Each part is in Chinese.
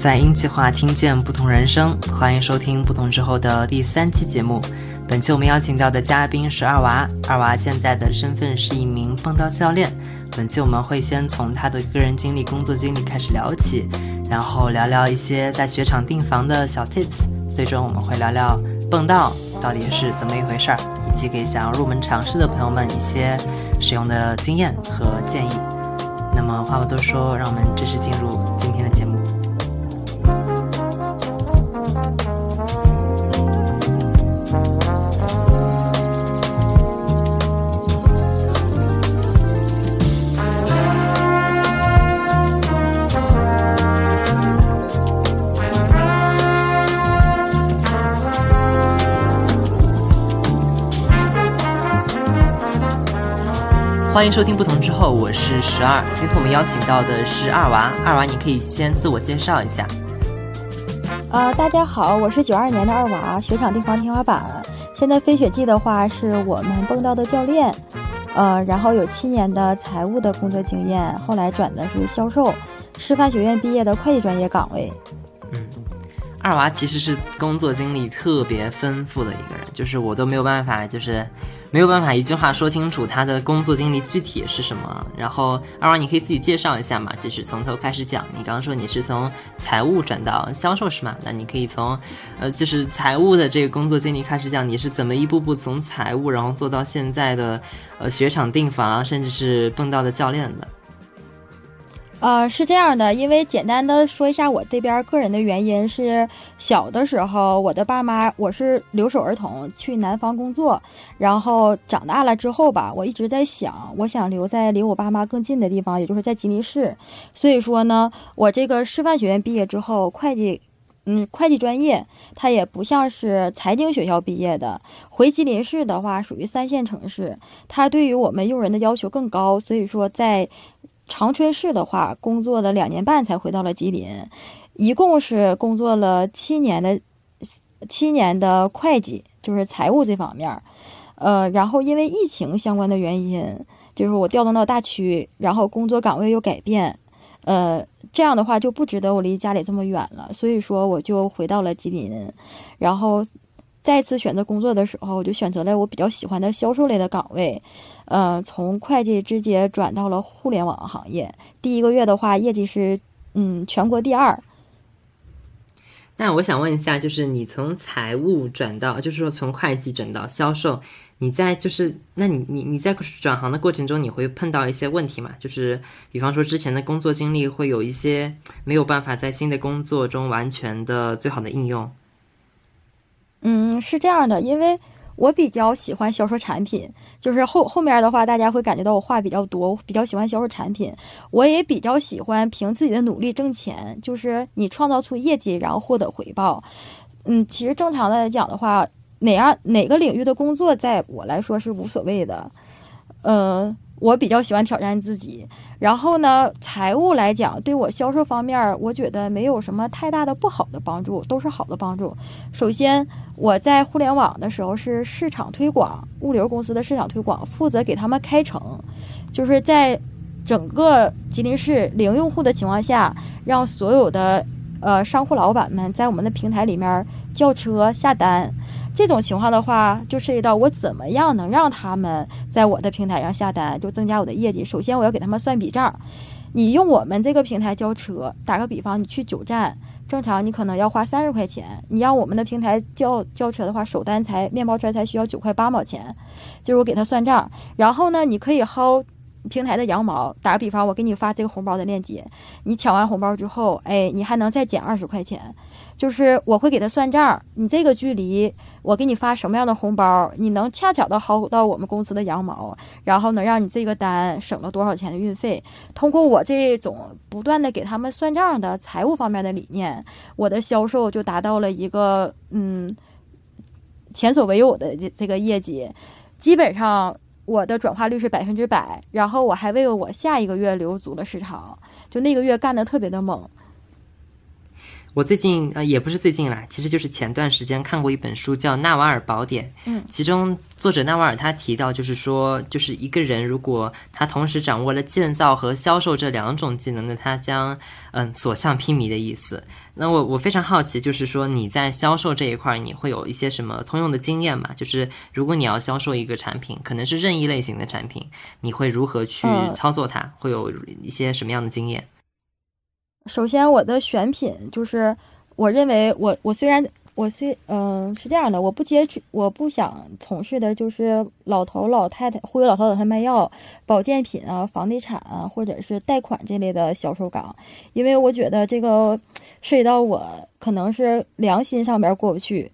在音计划听见不同人生，欢迎收听不同之后的第三期节目。本期我们邀请到的嘉宾是二娃，二娃现在的身份是一名蹦道教练。本期我们会先从他的个人经历、工作经历开始聊起，然后聊聊一些在雪场订房的小 tips，最终我们会聊聊蹦道到底是怎么一回事儿，以及给想要入门尝试的朋友们一些使用的经验和建议。那么话不多说，让我们正式进入今天的欢迎收听不同之后，我是十二。今天我们邀请到的是二娃，二娃你可以先自我介绍一下。呃，大家好，我是九二年的二娃，雪场地方天花板。现在飞雪季的话是我们蹦道的教练，呃，然后有七年的财务的工作经验，后来转的是销售，师范学院毕业的会计专业岗位。嗯，二娃其实是工作经历特别丰富的一个人，就是我都没有办法，就是。没有办法一句话说清楚他的工作经历具体是什么。然后二娃，你可以自己介绍一下嘛，就是从头开始讲。你刚刚说你是从财务转到销售是吗？那你可以从，呃，就是财务的这个工作经历开始讲，你是怎么一步步从财务然后做到现在的，呃，雪场订房，甚至是蹦到的教练的。呃，是这样的，因为简单的说一下我这边个人的原因是，小的时候我的爸妈我是留守儿童，去南方工作，然后长大了之后吧，我一直在想，我想留在离我爸妈更近的地方，也就是在吉林市。所以说呢，我这个师范学院毕业之后，会计，嗯，会计专业，它也不像是财经学校毕业的，回吉林市的话属于三线城市，它对于我们用人的要求更高，所以说在。长春市的话，工作了两年半才回到了吉林，一共是工作了七年的七年的会计，就是财务这方面。呃，然后因为疫情相关的原因，就是我调动到大区，然后工作岗位又改变，呃，这样的话就不值得我离家里这么远了，所以说我就回到了吉林，然后。再次选择工作的时候，我就选择了我比较喜欢的销售类的岗位，呃，从会计直接转到了互联网行业。第一个月的话，业绩是嗯全国第二。那我想问一下，就是你从财务转到，就是说从会计转到销售，你在就是，那你你你在转行的过程中，你会碰到一些问题吗？就是比方说之前的工作经历会有一些没有办法在新的工作中完全的最好的应用。嗯，是这样的，因为我比较喜欢销售产品，就是后后面的话，大家会感觉到我话比较多，比较喜欢销售产品。我也比较喜欢凭自己的努力挣钱，就是你创造出业绩，然后获得回报。嗯，其实正常的来讲的话，哪样哪个领域的工作，在我来说是无所谓的。嗯。我比较喜欢挑战自己，然后呢，财务来讲，对我销售方面，我觉得没有什么太大的不好的帮助，都是好的帮助。首先，我在互联网的时候是市场推广，物流公司的市场推广，负责给他们开城，就是在整个吉林市零用户的情况下，让所有的呃商户老板们在我们的平台里面叫车下单。这种情况的话，就涉及到我怎么样能让他们在我的平台上下单，就增加我的业绩。首先，我要给他们算笔账。你用我们这个平台交车，打个比方，你去九站，正常你可能要花三十块钱。你让我们的平台交交车的话，首单才面包车才需要九块八毛钱。就是我给他算账，然后呢，你可以薅平台的羊毛。打个比方，我给你发这个红包的链接，你抢完红包之后，哎，你还能再减二十块钱。就是我会给他算账，你这个距离，我给你发什么样的红包，你能恰巧的薅到我们公司的羊毛，然后能让你这个单省了多少钱的运费。通过我这种不断的给他们算账的财务方面的理念，我的销售就达到了一个嗯前所未有的这个业绩，基本上我的转化率是百分之百，然后我还为我下一个月留足了市场，就那个月干的特别的猛。我最近呃也不是最近啦，其实就是前段时间看过一本书叫《纳瓦尔宝典》，嗯，其中作者纳瓦尔他提到，就是说，就是一个人如果他同时掌握了建造和销售这两种技能的，他将嗯所向披靡的意思。那我我非常好奇，就是说你在销售这一块，你会有一些什么通用的经验吗？就是如果你要销售一个产品，可能是任意类型的产品，你会如何去操作它？会有一些什么样的经验？首先，我的选品就是，我认为我我虽然我虽嗯是这样的，我不接触，我不想从事的就是老头老太太忽悠老头老太太卖药、保健品啊、房地产啊，或者是贷款这类的销售岗，因为我觉得这个涉及到我可能是良心上面过不去，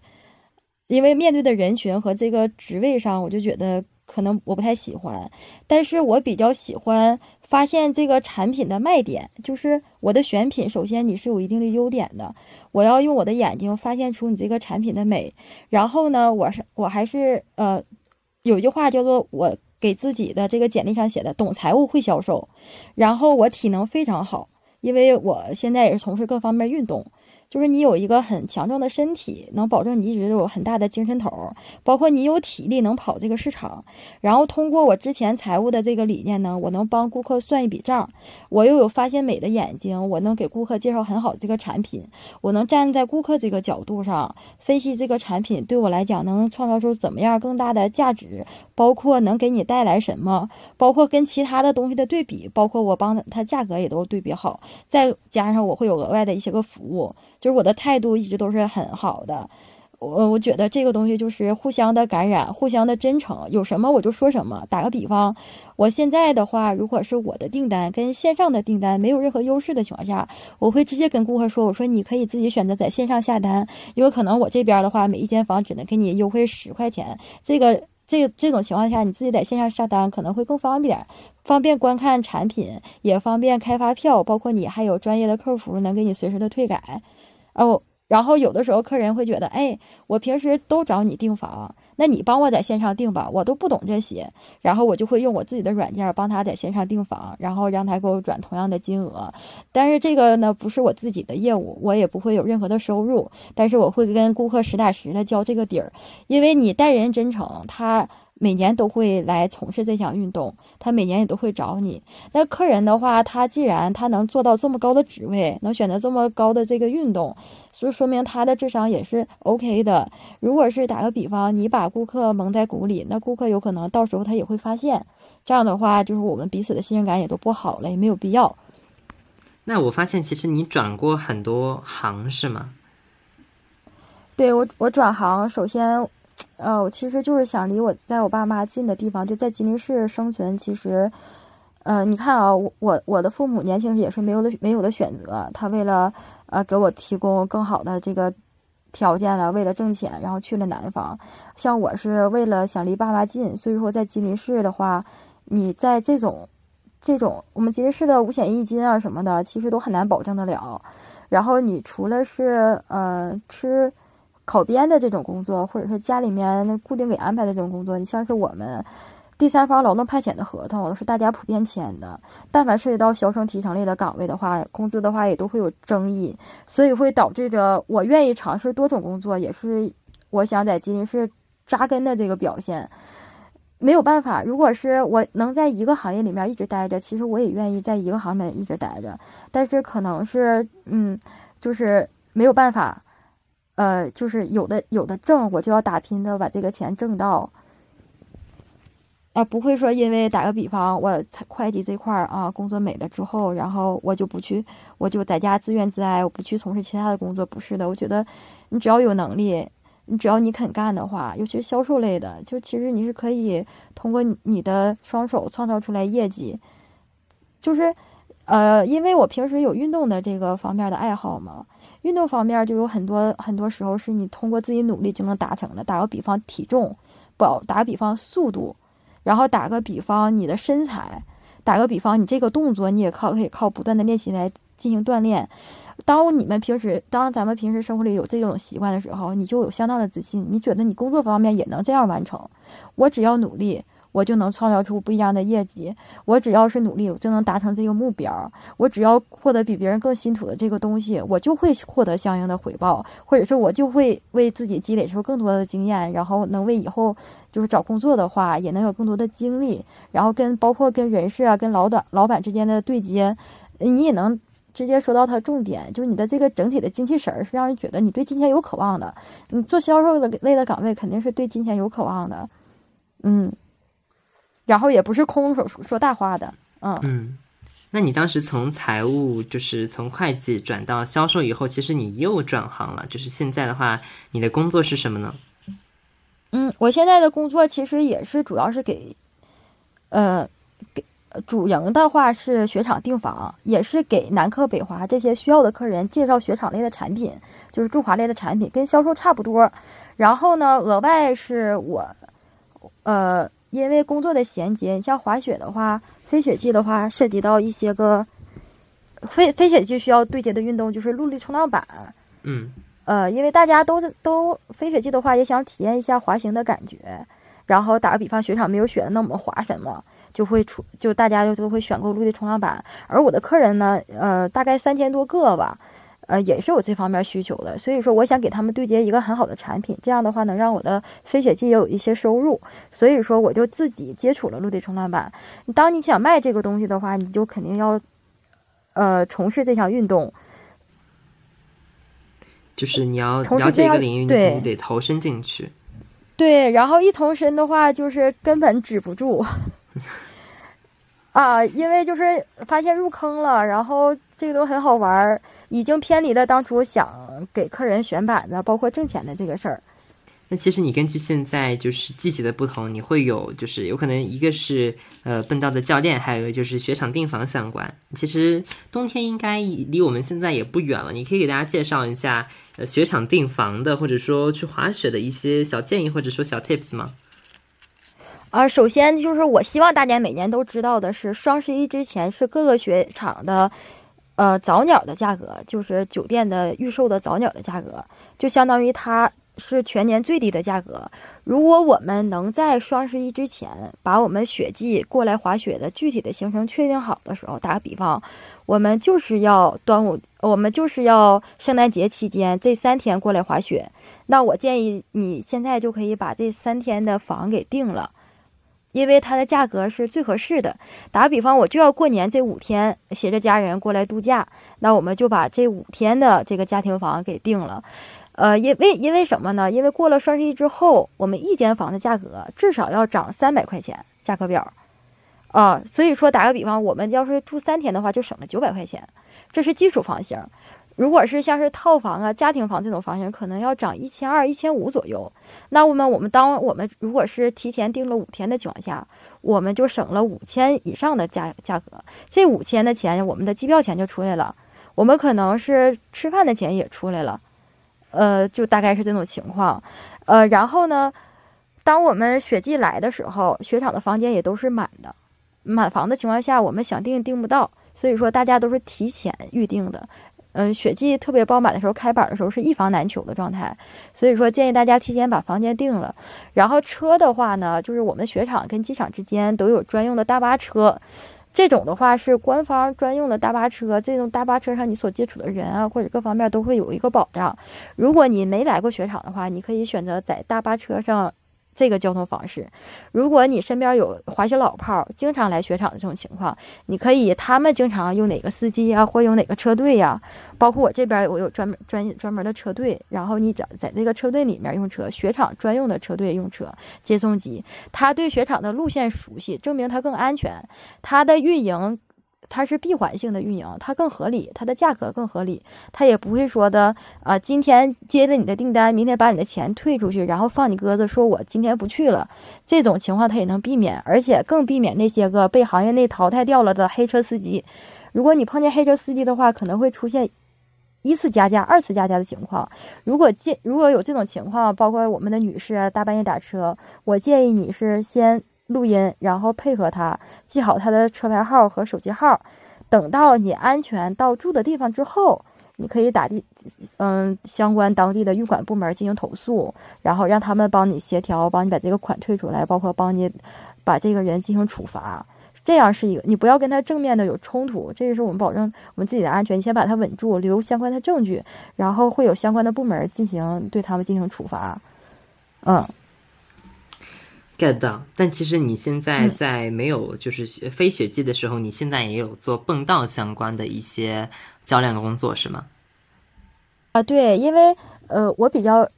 因为面对的人群和这个职位上，我就觉得可能我不太喜欢，但是我比较喜欢。发现这个产品的卖点，就是我的选品。首先，你是有一定的优点的，我要用我的眼睛发现出你这个产品的美。然后呢，我是我还是呃，有句话叫做我给自己的这个简历上写的：懂财务，会销售。然后我体能非常好，因为我现在也是从事各方面运动。就是你有一个很强壮的身体，能保证你一直有很大的精神头儿，包括你有体力能跑这个市场。然后通过我之前财务的这个理念呢，我能帮顾客算一笔账。我又有发现美的眼睛，我能给顾客介绍很好这个产品。我能站在顾客这个角度上分析这个产品对我来讲能创造出怎么样更大的价值，包括能给你带来什么，包括跟其他的东西的对比，包括我帮他价格也都对比好，再加上我会有额外的一些个服务。就是我的态度一直都是很好的，我我觉得这个东西就是互相的感染，互相的真诚，有什么我就说什么。打个比方，我现在的话，如果是我的订单跟线上的订单没有任何优势的情况下，我会直接跟顾客说，我说你可以自己选择在线上下单，因为可能我这边的话，每一间房只能给你优惠十块钱，这个这这种情况下，你自己在线上下单可能会更方便，方便观看产品，也方便开发票，包括你还有专业的客服能给你随时的退改。哦，然后有的时候客人会觉得，哎，我平时都找你订房，那你帮我在线上订吧，我都不懂这些，然后我就会用我自己的软件帮他在线上订房，然后让他给我转同样的金额。但是这个呢，不是我自己的业务，我也不会有任何的收入，但是我会跟顾客实打实的交这个底儿，因为你待人真诚，他。每年都会来从事这项运动，他每年也都会找你。那客人的话，他既然他能做到这么高的职位，能选择这么高的这个运动，所以说明他的智商也是 OK 的。如果是打个比方，你把顾客蒙在鼓里，那顾客有可能到时候他也会发现，这样的话就是我们彼此的信任感也都不好了，也没有必要。那我发现其实你转过很多行是吗？对我，我转行首先。呃，我其实就是想离我在我爸妈近的地方，就在吉林市生存。其实，呃，你看啊，我我我的父母年轻时也是没有的没有的选择，他为了呃给我提供更好的这个条件了，为了挣钱，然后去了南方。像我是为了想离爸妈近，所以说在吉林市的话，你在这种这种我们吉林市的五险一金啊什么的，其实都很难保证得了。然后你除了是呃吃。考编的这种工作，或者说家里面固定给安排的这种工作，你像是我们第三方劳动派遣的合同，是大家普遍签的。但凡涉及到销售提成类的岗位的话，工资的话也都会有争议，所以会导致着我愿意尝试多种工作，也是我想在吉林市扎根的这个表现。没有办法，如果是我能在一个行业里面一直待着，其实我也愿意在一个行业一直待着。但是可能是，嗯，就是没有办法。呃，就是有的有的挣，我就要打拼的把这个钱挣到，啊，不会说因为打个比方，我会计这块儿啊工作没了之后，然后我就不去，我就在家自怨自艾，我不去从事其他的工作，不是的，我觉得你只要有能力，你只要你肯干的话，尤其是销售类的，就其实你是可以通过你的双手创造出来业绩，就是，呃，因为我平时有运动的这个方面的爱好嘛。运动方面就有很多很多时候是你通过自己努力就能达成的。打个比方，体重，保，打个比方，速度，然后打个比方，你的身材，打个比方，你这个动作你也靠可以靠不断的练习来进行锻炼。当你们平时，当咱们平时生活里有这种习惯的时候，你就有相当的自信，你觉得你工作方面也能这样完成。我只要努力。我就能创造出不一样的业绩。我只要是努力，我就能达成这个目标。我只要获得比别人更辛苦的这个东西，我就会获得相应的回报，或者说，我就会为自己积累出更多的经验，然后能为以后就是找工作的话，也能有更多的精力。然后跟包括跟人事啊、跟老板老板之间的对接，你也能直接说到他重点，就是你的这个整体的精气神儿是让人觉得你对金钱有渴望的。你做销售的类的岗位，肯定是对金钱有渴望的。嗯，然后也不是空手说大话的，嗯嗯。那你当时从财务，就是从会计转到销售以后，其实你又转行了。就是现在的话，你的工作是什么呢？嗯，我现在的工作其实也是主要是给，呃，给主营的话是雪场订房，也是给南客北华这些需要的客人介绍雪场类的产品，就是驻华类的产品，跟销售差不多。然后呢，额外是我。呃，因为工作的衔接，像滑雪的话，飞雪季的话，涉及到一些个飞飞雪季需要对接的运动，就是陆地冲浪板。嗯。呃，因为大家都都飞雪季的话，也想体验一下滑行的感觉。然后打个比方，雪场没有雪，那我们滑什么？就会出，就大家就都会选购陆地冲浪板。而我的客人呢，呃，大概三千多个吧。呃，也是有这方面需求的，所以说我想给他们对接一个很好的产品，这样的话能让我的飞雪季也有一些收入，所以说我就自己接触了陆地冲浪板。当你想卖这个东西的话，你就肯定要，呃，从事这项运动，就是你要了解一个领域，你得投身进去。对，然后一投身的话，就是根本止不住，啊，因为就是发现入坑了，然后这个都很好玩儿。已经偏离了当初想给客人选板子，包括挣钱的这个事儿。那其实你根据现在就是季节的不同，你会有就是有可能一个是呃奔道的教练，还有一个就是雪场订房相关。其实冬天应该离我们现在也不远了，你可以给大家介绍一下呃雪场订房的，或者说去滑雪的一些小建议，或者说小 tips 吗？啊，首先就是我希望大家每年都知道的是，双十一之前是各个雪场的。呃，早鸟的价格就是酒店的预售的早鸟的价格，就相当于它是全年最低的价格。如果我们能在双十一之前把我们雪季过来滑雪的具体的行程确定好的时候，打个比方，我们就是要端午，我们就是要圣诞节期间这三天过来滑雪，那我建议你现在就可以把这三天的房给定了。因为它的价格是最合适的。打个比方，我就要过年这五天，携着家人过来度假，那我们就把这五天的这个家庭房给定了。呃，因为因为什么呢？因为过了双十一之后，我们一间房的价格至少要涨三百块钱，价格表。啊，所以说打个比方，我们要是住三天的话，就省了九百块钱，这是基础房型。如果是像是套房啊、家庭房这种房型，可能要涨一千二、一千五左右。那我们我们当我们如果是提前订了五天的情况下，我们就省了五千以上的价价格。这五千的钱，我们的机票钱就出来了，我们可能是吃饭的钱也出来了，呃，就大概是这种情况。呃，然后呢，当我们雪季来的时候，雪场的房间也都是满的，满房的情况下，我们想订订不到，所以说大家都是提前预定的。嗯，雪季特别爆满的时候，开板的时候是一房难求的状态，所以说建议大家提前把房间定了。然后车的话呢，就是我们雪场跟机场之间都有专用的大巴车，这种的话是官方专用的大巴车。这种大巴车上你所接触的人啊，或者各方面都会有一个保障。如果你没来过雪场的话，你可以选择在大巴车上。这个交通方式，如果你身边有滑雪老炮儿，经常来雪场的这种情况，你可以他们经常用哪个司机呀，或用哪个车队呀？包括我这边我有专门专专门的车队，然后你在在这个车队里面用车，雪场专用的车队用车接送机，他对雪场的路线熟悉，证明他更安全，他的运营。它是闭环性的运营，它更合理，它的价格更合理，它也不会说的啊，今天接了你的订单，明天把你的钱退出去，然后放你鸽子，说我今天不去了，这种情况它也能避免，而且更避免那些个被行业内淘汰掉了的黑车司机。如果你碰见黑车司机的话，可能会出现一次加价、二次加价的情况。如果建如果有这种情况，包括我们的女士大半夜打车，我建议你是先。录音，然后配合他记好他的车牌号和手机号，等到你安全到住的地方之后，你可以打的，嗯，相关当地的运管部门进行投诉，然后让他们帮你协调，帮你把这个款退出来，包括帮你把这个人进行处罚。这样是一个，你不要跟他正面的有冲突，这个是我们保证我们自己的安全。你先把他稳住，留相关的证据，然后会有相关的部门进行对他们进行处罚。嗯，get 到。但其实你现在在没有就是非雪季的时候，你现在也有做蹦道相关的一些教练的工作是吗？啊，对，因为呃，我比较。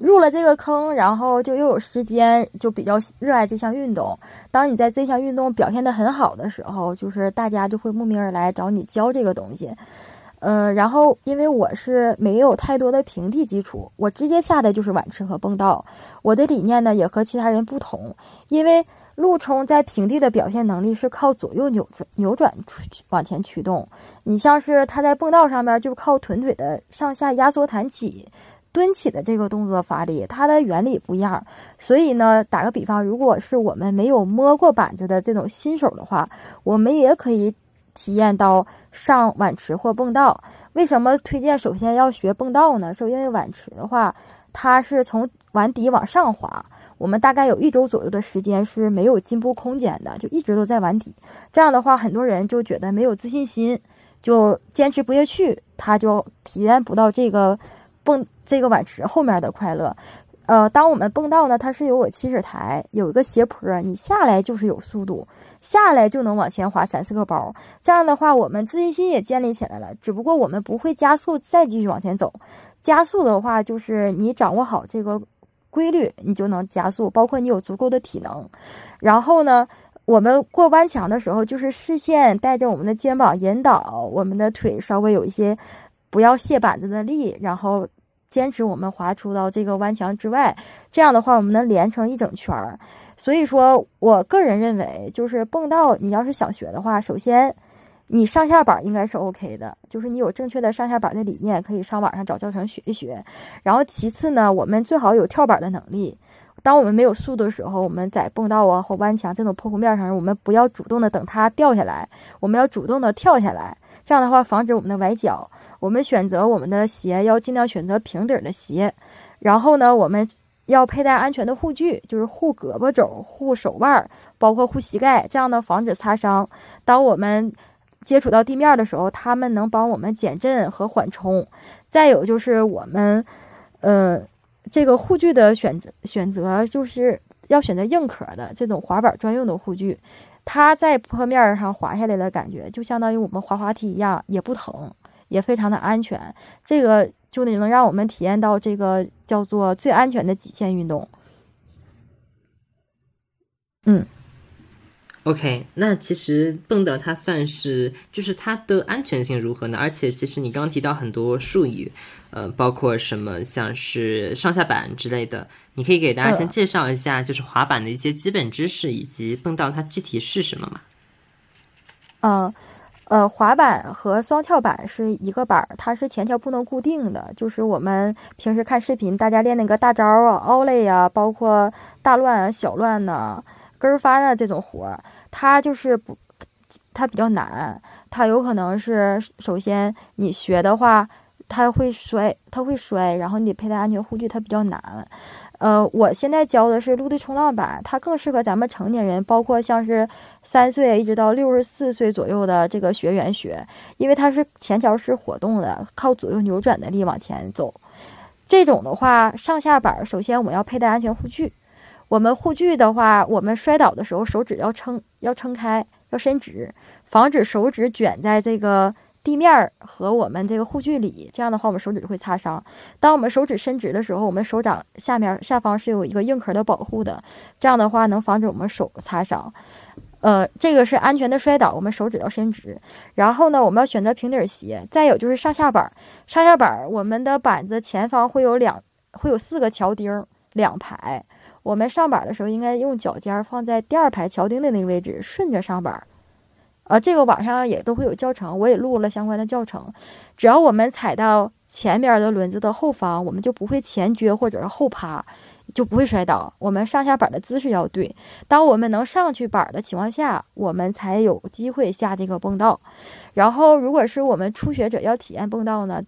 入了这个坑，然后就又有时间，就比较热爱这项运动。当你在这项运动表现的很好的时候，就是大家就会慕名而来找你教这个东西。嗯，然后因为我是没有太多的平地基础，我直接下的就是碗池和蹦道。我的理念呢也和其他人不同，因为陆冲在平地的表现能力是靠左右扭转扭转往前驱动，你像是他在蹦道上面就靠臀腿的上下压缩弹起。蹲起的这个动作发力，它的原理不一样，所以呢，打个比方，如果是我们没有摸过板子的这种新手的话，我们也可以体验到上碗池或蹦道。为什么推荐首先要学蹦道呢？是因为碗池的话，它是从碗底往上滑，我们大概有一周左右的时间是没有进步空间的，就一直都在碗底。这样的话，很多人就觉得没有自信心，就坚持不下去，他就体验不到这个。蹦这个碗池后面的快乐，呃，当我们蹦到呢，它是有个起始台，有一个斜坡，你下来就是有速度，下来就能往前滑三四个包。这样的话，我们自信心也建立起来了。只不过我们不会加速再继续往前走。加速的话，就是你掌握好这个规律，你就能加速。包括你有足够的体能。然后呢，我们过弯墙的时候，就是视线带着我们的肩膀引导，我们的腿稍微有一些。不要卸板子的力，然后坚持我们滑出到这个弯墙之外，这样的话我们能连成一整圈儿。所以说我个人认为，就是蹦道，你要是想学的话，首先你上下板应该是 OK 的，就是你有正确的上下板的理念，可以上网上找教程学一学。然后其次呢，我们最好有跳板的能力。当我们没有速度的时候，我们在蹦道啊或弯墙这种坡坡面上，我们不要主动的等它掉下来，我们要主动的跳下来，这样的话防止我们的崴脚。我们选择我们的鞋要尽量选择平底的鞋，然后呢，我们要佩戴安全的护具，就是护胳膊肘、护手腕，包括护膝盖，这样呢防止擦伤。当我们接触到地面的时候，他们能帮我们减震和缓冲。再有就是我们，呃，这个护具的选择选择就是要选择硬壳的这种滑板专用的护具，它在坡面上滑下来的感觉就相当于我们滑滑梯一样，也不疼。也非常的安全，这个就能让我们体验到这个叫做最安全的极限运动。嗯，OK，那其实蹦的它算是就是它的安全性如何呢？而且其实你刚刚提到很多术语，呃，包括什么像是上下板之类的，你可以给大家先介绍一下，就是滑板的一些基本知识以及蹦道它具体是什么吗？嗯。呃，滑板和双跳板是一个板儿，它是前桥不能固定的。就是我们平时看视频，大家练那个大招啊、奥雷呀，包括大乱啊、小乱呐、跟翻啊这种活儿，它就是不，它比较难。它有可能是首先你学的话，它会摔，它会摔，然后你得佩戴安全护具，它比较难。呃，我现在教的是陆地冲浪板，它更适合咱们成年人，包括像是三岁一直到六十四岁左右的这个学员学，因为它是前桥是活动的，靠左右扭转的力往前走。这种的话，上下板首先我们要佩戴安全护具。我们护具的话，我们摔倒的时候手指要撑，要撑开，要伸直，防止手指卷在这个。地面和我们这个护具里，这样的话我们手指就会擦伤。当我们手指伸直的时候，我们手掌下面下方是有一个硬壳的保护的，这样的话能防止我们手擦伤。呃，这个是安全的摔倒，我们手指要伸直。然后呢，我们要选择平底鞋。再有就是上下板，上下板我们的板子前方会有两会有四个桥钉，两排。我们上板的时候应该用脚尖放在第二排桥钉的那个位置，顺着上板。啊，这个网上也都会有教程，我也录了相关的教程。只要我们踩到前面的轮子的后方，我们就不会前撅或者是后趴，就不会摔倒。我们上下板的姿势要对。当我们能上去板的情况下，我们才有机会下这个蹦道。然后，如果是我们初学者要体验蹦道呢，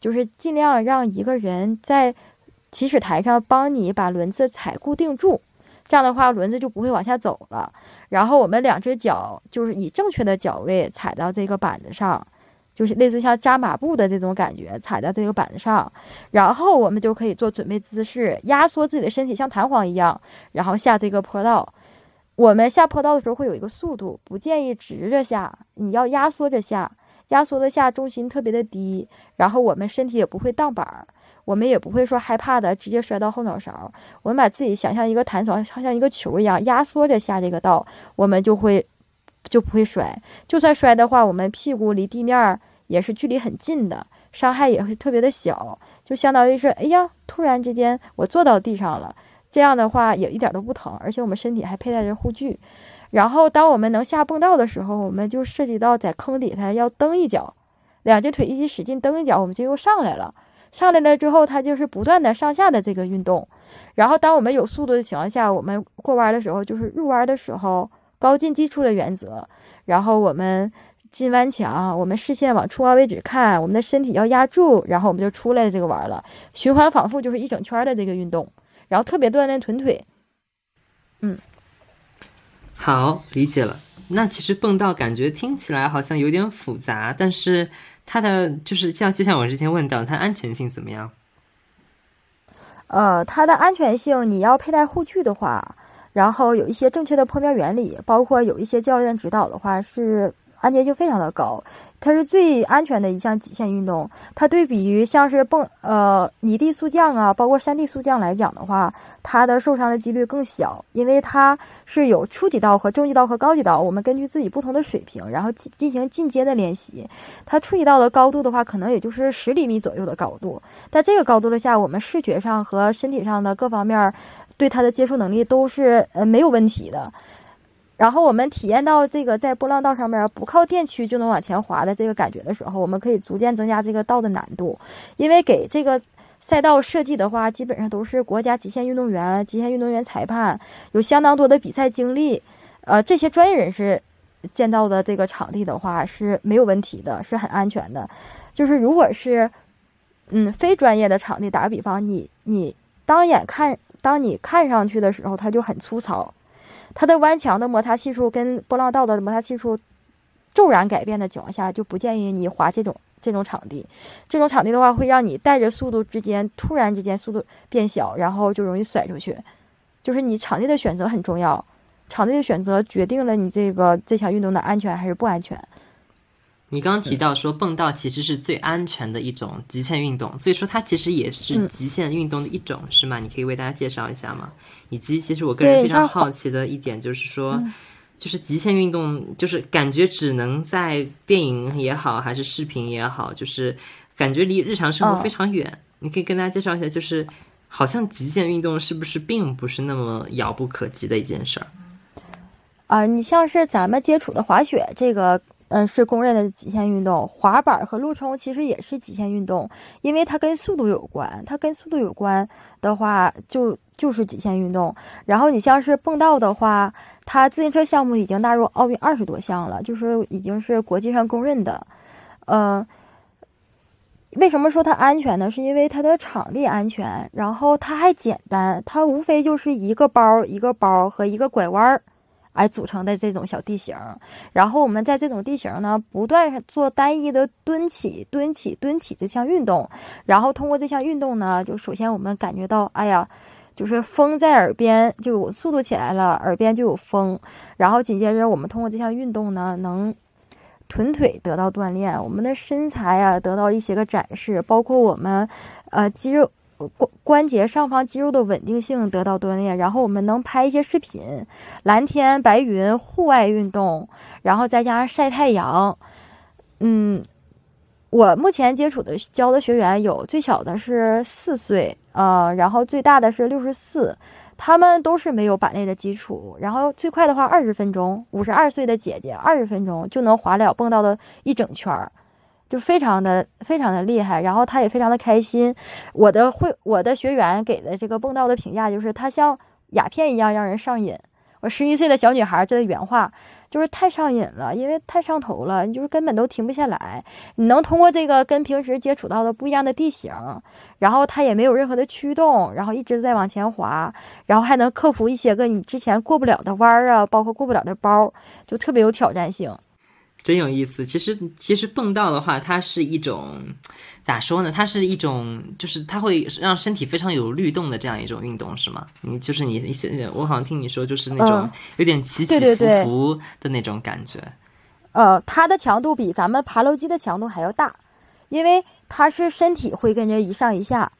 就是尽量让一个人在起始台上帮你把轮子踩固定住。这样的话轮子就不会往下走了。然后我们两只脚就是以正确的脚位踩到这个板子上，就是类似像扎马步的这种感觉，踩在这个板子上，然后我们就可以做准备姿势，压缩自己的身体，像弹簧一样，然后下这个坡道。我们下坡道的时候会有一个速度，不建议直着下，你要压缩着下，压缩的下，重心特别的低，然后我们身体也不会荡板儿，我们也不会说害怕的直接摔到后脑勺。我们把自己想象一个弹簧，像像一个球一样压缩着下这个道，我们就会就不会摔。就算摔的话，我们屁股离地面也是距离很近的，伤害也会特别的小，就相当于是，哎呀，突然之间我坐到地上了。这样的话也一点都不疼，而且我们身体还佩戴着护具。然后，当我们能下蹦道的时候，我们就涉及到在坑底下要蹬一脚，两只腿一起使劲蹬一脚，我们就又上来了。上来了之后，它就是不断的上下的这个运动。然后，当我们有速度的情况下，我们过弯的时候，就是入弯的时候高进低出的原则。然后我们进弯墙，我们视线往出弯位置看，我们的身体要压住，然后我们就出来这个弯了。循环反复就是一整圈的这个运动。然后特别锻炼臀腿，嗯，好，理解了。那其实蹦道感觉听起来好像有点复杂，但是它的就是像就像我之前问到，它安全性怎么样？呃，它的安全性，你要佩戴护具的话，然后有一些正确的坡面原理，包括有一些教练指导的话，是安全性非常的高。它是最安全的一项极限运动。它对比于像是蹦呃泥地速降啊，包括山地速降来讲的话，它的受伤的几率更小，因为它是有初级道和中级道和高级道。我们根据自己不同的水平，然后进进行进阶的练习。它初级道的高度的话，可能也就是十厘米左右的高度。在这个高度的下，我们视觉上和身体上的各方面对它的接触能力都是呃没有问题的。然后我们体验到这个在波浪道上面不靠电驱就能往前滑的这个感觉的时候，我们可以逐渐增加这个道的难度，因为给这个赛道设计的话，基本上都是国家极限运动员、极限运动员裁判，有相当多的比赛经历，呃，这些专业人士建造的这个场地的话是没有问题的，是很安全的。就是如果是嗯非专业的场地，打个比方，你你当眼看当你看上去的时候，它就很粗糙。它的弯墙的摩擦系数跟波浪道的摩擦系数骤然改变的情况下，就不建议你滑这种这种场地。这种场地的话，会让你带着速度之间突然之间速度变小，然后就容易甩出去。就是你场地的选择很重要，场地的选择决定了你这个这项运动的安全还是不安全。你刚刚提到说蹦道其实是最安全的一种极限运动，所以说它其实也是极限运动的一种，是吗？你可以为大家介绍一下吗？以及其实我个人非常好奇的一点就是说，就是极限运动，就是感觉只能在电影也好，还是视频也好，就是感觉离日常生活非常远。你可以跟大家介绍一下，就是好像极限运动是不是并不是那么遥不可及的一件事儿？啊，你像是咱们接触的滑雪这个。嗯，是公认的极限运动。滑板和路冲其实也是极限运动，因为它跟速度有关。它跟速度有关的话，就就是极限运动。然后你像是蹦道的话，它自行车项目已经纳入奥运二十多项了，就是已经是国际上公认的。嗯，为什么说它安全呢？是因为它的场地安全，然后它还简单，它无非就是一个包、一个包和一个拐弯儿。哎组成的这种小地形，然后我们在这种地形呢，不断做单一的蹲起、蹲起、蹲起这项运动，然后通过这项运动呢，就首先我们感觉到，哎呀，就是风在耳边，就有速度起来了，耳边就有风，然后紧接着我们通过这项运动呢，能臀腿得到锻炼，我们的身材啊得到一些个展示，包括我们，呃，肌肉。关关节上方肌肉的稳定性得到锻炼，然后我们能拍一些视频，蓝天白云、户外运动，然后再加上晒太阳。嗯，我目前接触的教的学员有最小的是四岁，呃，然后最大的是六十四，他们都是没有板类的基础，然后最快的话二十分钟，五十二岁的姐姐二十分钟就能滑了蹦到的一整圈儿。就非常的非常的厉害，然后他也非常的开心。我的会我的学员给的这个蹦道的评价就是，他像鸦片一样让人上瘾。我十一岁的小女孩这原话，就是太上瘾了，因为太上头了，你就是根本都停不下来。你能通过这个跟平时接触到的不一样的地形，然后它也没有任何的驱动，然后一直在往前滑，然后还能克服一些个你之前过不了的弯儿啊，包括过不了的包，就特别有挑战性。真有意思。其实，其实蹦道的话，它是一种咋说呢？它是一种，就是它会让身体非常有律动的这样一种运动，是吗？你就是你，你我好像听你说，就是那种有点起起伏伏的那种感觉。呃，它的强度比咱们爬楼机的强度还要大，因为它是身体会跟着一上一下，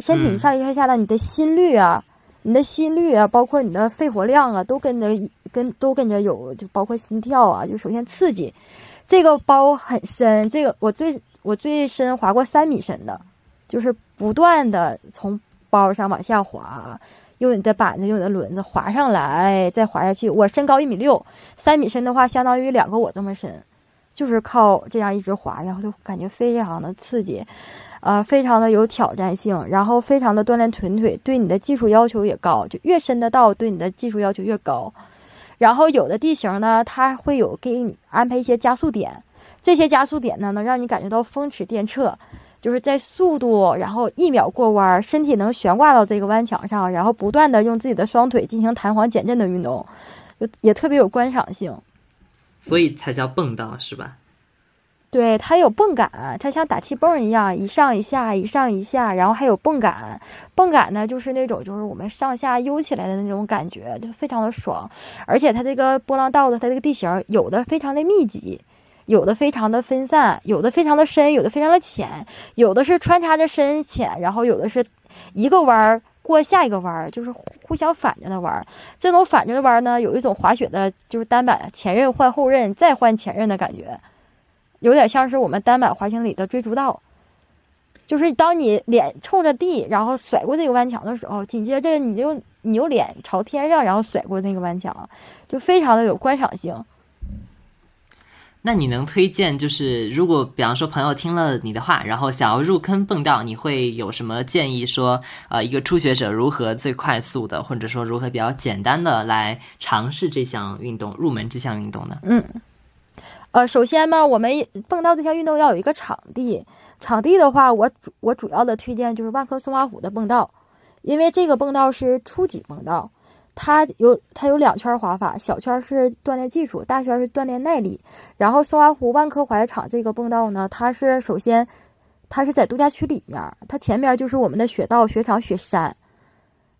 身体一上一下下的，你的心率啊，你的心率啊，包括你的肺活量啊，都跟着跟都跟着有，就包括心跳啊，就首先刺激。这个包很深，这个我最我最深滑过三米深的，就是不断的从包上往下滑，用你的板子，用你的轮子滑上来，再滑下去。我身高一米六，三米深的话，相当于两个我这么深，就是靠这样一直滑，然后就感觉非常的刺激，呃，非常的有挑战性，然后非常的锻炼臀腿，对你的技术要求也高，就越深的道对你的技术要求越高。然后有的地形呢，它会有给你安排一些加速点，这些加速点呢，能让你感觉到风驰电掣，就是在速度，然后一秒过弯，身体能悬挂到这个弯墙上，然后不断的用自己的双腿进行弹簧减震的运动，就也特别有观赏性，所以才叫蹦道是吧？对，它有泵感，它像打气泵一样，一上一下，一上一下，然后还有泵感。泵感呢，就是那种就是我们上下悠起来的那种感觉，就非常的爽。而且它这个波浪道的，它这个地形有的非常的密集，有的非常的分散，有的非常的深，有的非常的浅，有的是穿插着深浅，然后有的是一个弯儿过下一个弯儿，就是互相反着的弯儿。这种反着的弯儿呢，有一种滑雪的，就是单板前刃换后刃再换前刃的感觉。有点像是我们单板滑行里的追逐道，就是当你脸冲着地，然后甩过这个弯墙的时候，紧接着你就你就脸朝天上，然后甩过那个弯墙，就非常的有观赏性。那你能推荐，就是如果比方说朋友听了你的话，然后想要入坑蹦道，你会有什么建议？说呃，一个初学者如何最快速的，或者说如何比较简单的来尝试这项运动，入门这项运动呢？嗯。呃，首先呢，我们蹦道这项运动要有一个场地。场地的话，我主我主要的推荐就是万科松花湖的蹦道，因为这个蹦道是初级蹦道，它有它有两圈滑法，小圈是锻炼技术，大圈是锻炼耐力。然后松花湖万科滑雪场这个蹦道呢，它是首先它是在度假区里面，它前面就是我们的雪道、雪场、雪山，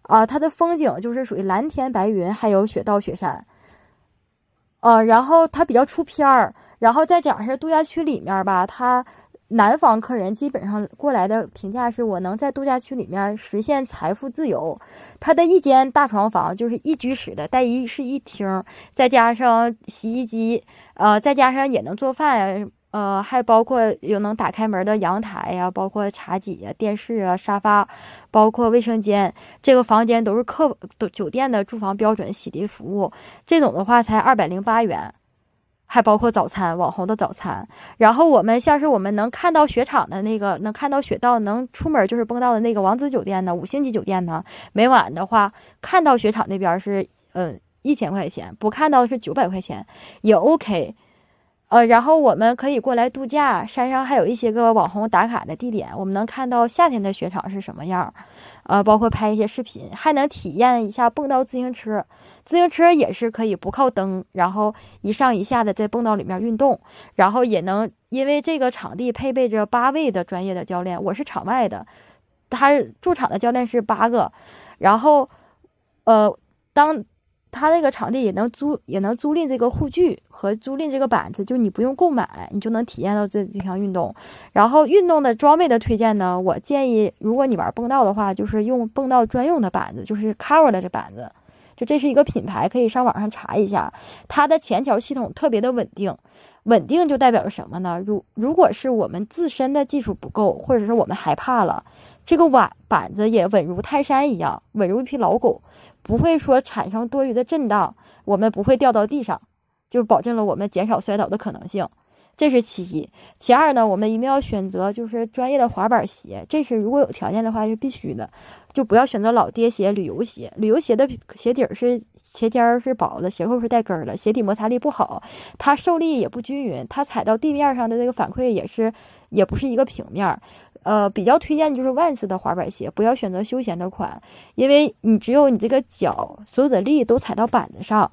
啊，它的风景就是属于蓝天白云，还有雪道、雪山，呃，然后它比较出片儿。然后再讲是度假区里面吧，他南方客人基本上过来的评价是我能在度假区里面实现财富自由。他的一间大床房就是一居室的带一室一厅，再加上洗衣机，呃，再加上也能做饭，呃，还包括有能打开门的阳台呀，包括茶几啊、电视啊、沙发，包括卫生间。这个房间都是客酒店的住房标准洗涤服务，这种的话才二百零八元。还包括早餐，网红的早餐。然后我们像是我们能看到雪场的那个，能看到雪道，能出门就是蹦到的那个王子酒店呢，五星级酒店呢，每晚的话看到雪场那边是嗯一千块钱，不看到是九百块钱，也 OK。呃，然后我们可以过来度假，山上还有一些个网红打卡的地点，我们能看到夏天的雪场是什么样，呃，包括拍一些视频，还能体验一下蹦到自行车。自行车也是可以不靠蹬，然后一上一下的在蹦道里面运动，然后也能因为这个场地配备着八位的专业的教练，我是场外的，他驻场的教练是八个，然后，呃，当他那个场地也能租也能租赁这个护具和租赁这个板子，就你不用购买，你就能体验到这这项运动。然后运动的装备的推荐呢，我建议如果你玩蹦道的话，就是用蹦道专用的板子，就是 Cover 的这板子。就这是一个品牌，可以上网上查一下，它的前桥系统特别的稳定，稳定就代表着什么呢？如如果是我们自身的技术不够，或者是我们害怕了，这个碗板子也稳如泰山一样，稳如一匹老狗，不会说产生多余的震荡，我们不会掉到地上，就保证了我们减少摔倒的可能性。这是其一，其二呢，我们一定要选择就是专业的滑板鞋，这是如果有条件的话是必须的，就不要选择老爹鞋、旅游鞋。旅游鞋的鞋底儿是鞋尖儿是薄的，鞋后是带跟儿的，鞋底摩擦力不好，它受力也不均匀，它踩到地面上的那个反馈也是也不是一个平面。呃，比较推荐就是万斯的滑板鞋，不要选择休闲的款，因为你只有你这个脚所有的力都踩到板子上，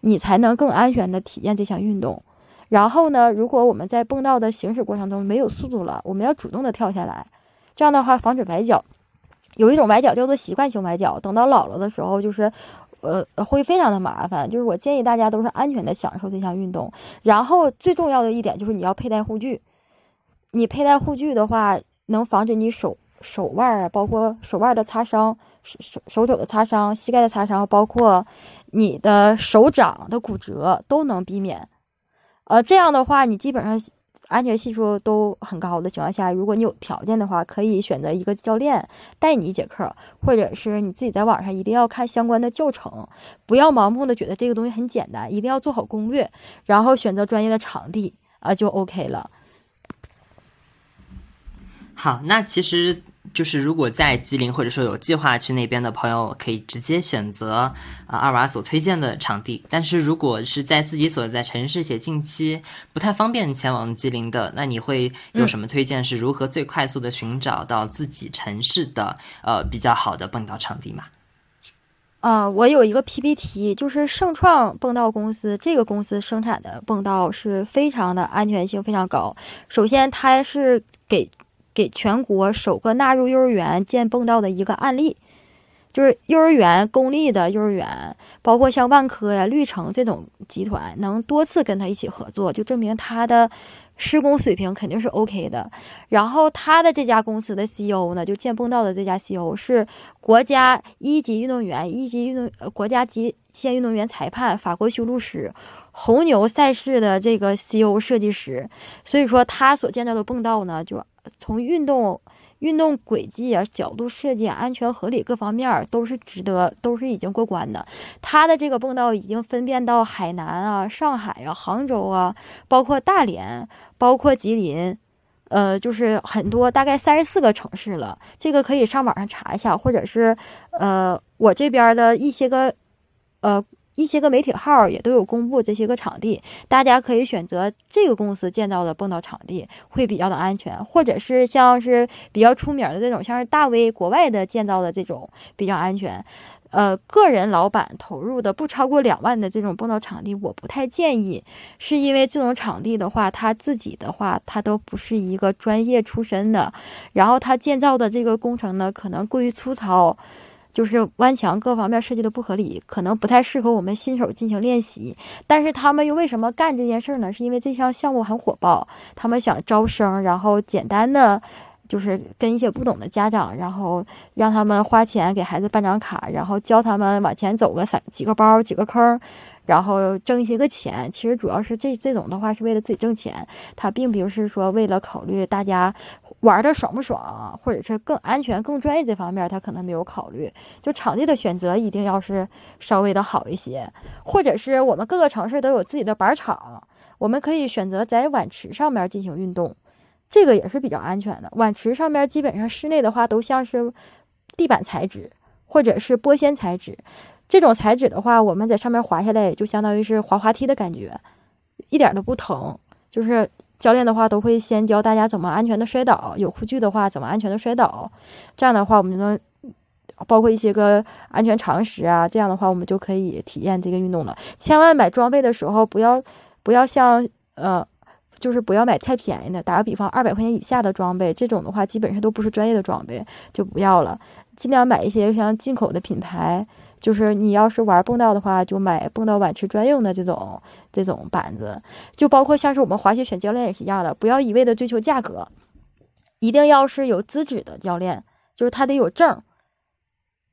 你才能更安全的体验这项运动。然后呢，如果我们在蹦道的行驶过程中没有速度了，我们要主动的跳下来，这样的话防止崴脚。有一种崴脚叫做习惯性崴脚，等到老了的时候，就是，呃，会非常的麻烦。就是我建议大家都是安全的享受这项运动。然后最重要的一点就是你要佩戴护具，你佩戴护具的话。能防止你手手腕啊，包括手腕的擦伤、手手手肘的擦伤、膝盖的擦伤，包括你的手掌的骨折都能避免。呃，这样的话，你基本上安全系数都很高的情况下，如果你有条件的话，可以选择一个教练带你一节课，或者是你自己在网上一定要看相关的教程，不要盲目的觉得这个东西很简单，一定要做好攻略，然后选择专业的场地啊，就 OK 了。好，那其实就是如果在吉林或者说有计划去那边的朋友，可以直接选择啊二娃所推荐的场地。但是如果是在自己所在城市且近期不太方便前往吉林的，那你会有什么推荐？是如何最快速的寻找到自己城市的呃比较好的蹦道场地吗？啊，我有一个 PPT，就是盛创蹦道公司，这个公司生产的蹦道是非常的安全性非常高。首先，它是给给全国首个纳入幼儿园建蹦道的一个案例，就是幼儿园公立的幼儿园，包括像万科呀、绿城这种集团，能多次跟他一起合作，就证明他的施工水平肯定是 OK 的。然后他的这家公司的 CEO 呢，就建蹦道的这家 CEO 是国家一级运动员、一级运动呃国家级限运动员裁判、法国修路师。红牛赛事的这个 CEO 设计师，所以说他所建造的蹦道呢，就从运动、运动轨迹啊、角度设计、安全合理各方面都是值得，都是已经过关的。他的这个蹦道已经分辨到海南啊、上海啊、杭州啊，包括大连、包括吉林，呃，就是很多大概三十四个城市了。这个可以上网上查一下，或者是呃，我这边的一些个呃。一些个媒体号也都有公布这些个场地，大家可以选择这个公司建造的蹦道场地，会比较的安全，或者是像是比较出名的这种，像是大 V 国外的建造的这种比较安全。呃，个人老板投入的不超过两万的这种蹦道场地，我不太建议，是因为这种场地的话，他自己的话他都不是一个专业出身的，然后他建造的这个工程呢，可能过于粗糙。就是弯墙各方面设计的不合理，可能不太适合我们新手进行练习。但是他们又为什么干这件事呢？是因为这项项目很火爆，他们想招生，然后简单的就是跟一些不懂的家长，然后让他们花钱给孩子办张卡，然后教他们往前走个三几个包几个坑。然后挣一些个钱，其实主要是这这种的话是为了自己挣钱，他并不是说为了考虑大家玩的爽不爽，或者是更安全、更专业这方面，他可能没有考虑。就场地的选择一定要是稍微的好一些，或者是我们各个城市都有自己的板场，我们可以选择在碗池上面进行运动，这个也是比较安全的。碗池上面基本上室内的话都像是地板材质或者是玻纤材质。这种材质的话，我们在上面滑下来，就相当于是滑滑梯的感觉，一点都不疼。就是教练的话，都会先教大家怎么安全的摔倒，有护具的话怎么安全的摔倒。这样的话，我们就能包括一些个安全常识啊。这样的话，我们就可以体验这个运动了。千万买装备的时候，不要不要像呃，就是不要买太便宜的。打个比方，二百块钱以下的装备，这种的话基本上都不是专业的装备，就不要了。尽量买一些像进口的品牌。就是你要是玩蹦道的话，就买蹦道碗池专用的这种这种板子，就包括像是我们滑雪选教练也是一样的，不要一味的追求价格，一定要是有资质的教练，就是他得有证，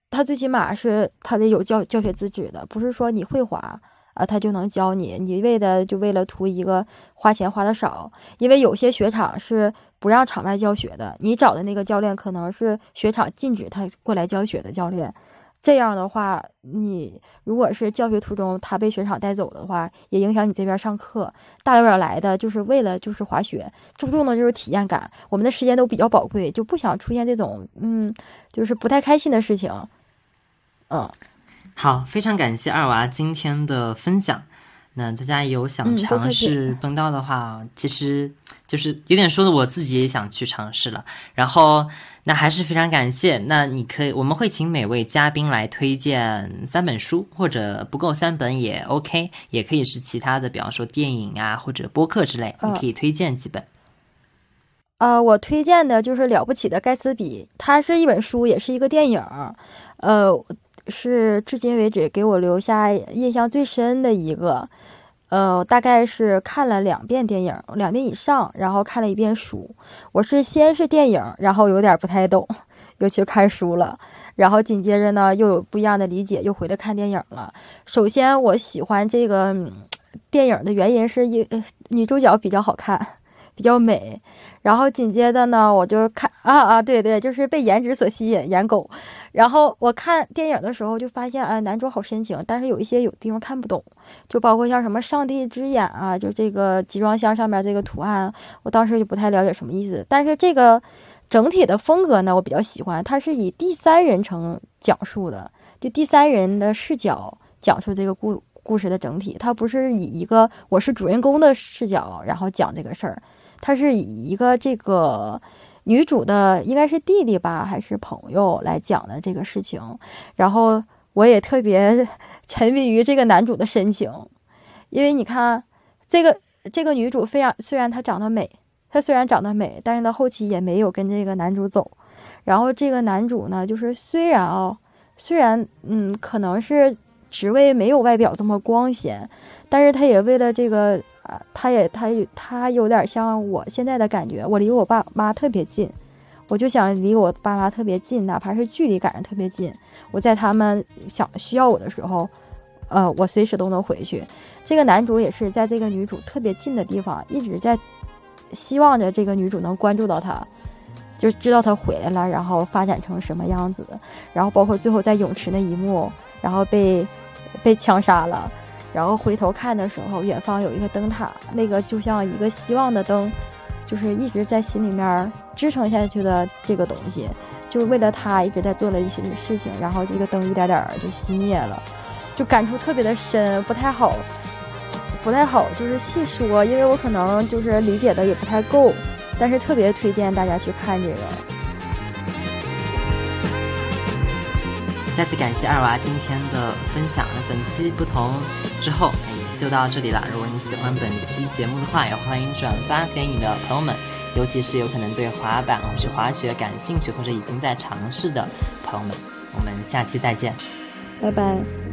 他最起码是他得有教教学资质的，不是说你会滑啊他就能教你，你为的就为了图一个花钱花的少，因为有些雪场是不让场外教学的，你找的那个教练可能是雪场禁止他过来教学的教练。这样的话，你如果是教学途中他被雪场带走的话，也影响你这边上课。大老远来的就是为了就是滑雪，注重的就是体验感。我们的时间都比较宝贵，就不想出现这种嗯，就是不太开心的事情。嗯，好，非常感谢二娃今天的分享。那大家有想尝试蹦道的话，其实就是有点说的，我自己也想去尝试了。然后，那还是非常感谢。那你可以，我们会请每位嘉宾来推荐三本书，或者不够三本也 OK，也可以是其他的，比方说电影啊或者播客之类，你可以推荐几本。啊，我推荐的就是《了不起的盖茨比》，它是一本书，也是一个电影，呃，是至今为止给我留下印象最深的一个。呃，大概是看了两遍电影，两遍以上，然后看了一遍书。我是先是电影，然后有点不太懂，又去看书了，然后紧接着呢又有不一样的理解，又回来看电影了。首先，我喜欢这个电影的原因是呃女主角比较好看，比较美。然后紧接着呢，我就看啊啊，对对，就是被颜值所吸引，颜狗。然后我看电影的时候就发现，啊，男主好深情，但是有一些有地方看不懂，就包括像什么“上帝之眼”啊，就这个集装箱上面这个图案，我当时就不太了解什么意思。但是这个整体的风格呢，我比较喜欢，它是以第三人称讲述的，就第三人的视角讲述这个故故事的整体，它不是以一个我是主人公的视角然后讲这个事儿。他是以一个这个女主的应该是弟弟吧，还是朋友来讲的这个事情，然后我也特别沉迷于这个男主的深情，因为你看这个这个女主非常虽然她长得美，她虽然长得美，但是她后期也没有跟这个男主走，然后这个男主呢，就是虽然啊，虽然嗯可能是职位没有外表这么光鲜，但是他也为了这个。他也，他他有点像我现在的感觉，我离我爸妈特别近，我就想离我爸妈特别近，哪怕是距离感上特别近。我在他们想需要我的时候，呃，我随时都能回去。这个男主也是在这个女主特别近的地方，一直在希望着这个女主能关注到他，就知道他回来了，然后发展成什么样子。然后包括最后在泳池那一幕，然后被被枪杀了。然后回头看的时候，远方有一个灯塔，那个就像一个希望的灯，就是一直在心里面支撑下去的这个东西，就是为了他一直在做了一些事情，然后这个灯一点点就熄灭了，就感触特别的深，不太好，不太好，就是细说，因为我可能就是理解的也不太够，但是特别推荐大家去看这个。再次感谢二娃今天的分享。那本期不同之后，哎，就到这里了。如果你喜欢本期节目的话，也欢迎转发给你的朋友们，尤其是有可能对滑板或者滑雪感兴趣或者已经在尝试的朋友们。我们下期再见，拜拜。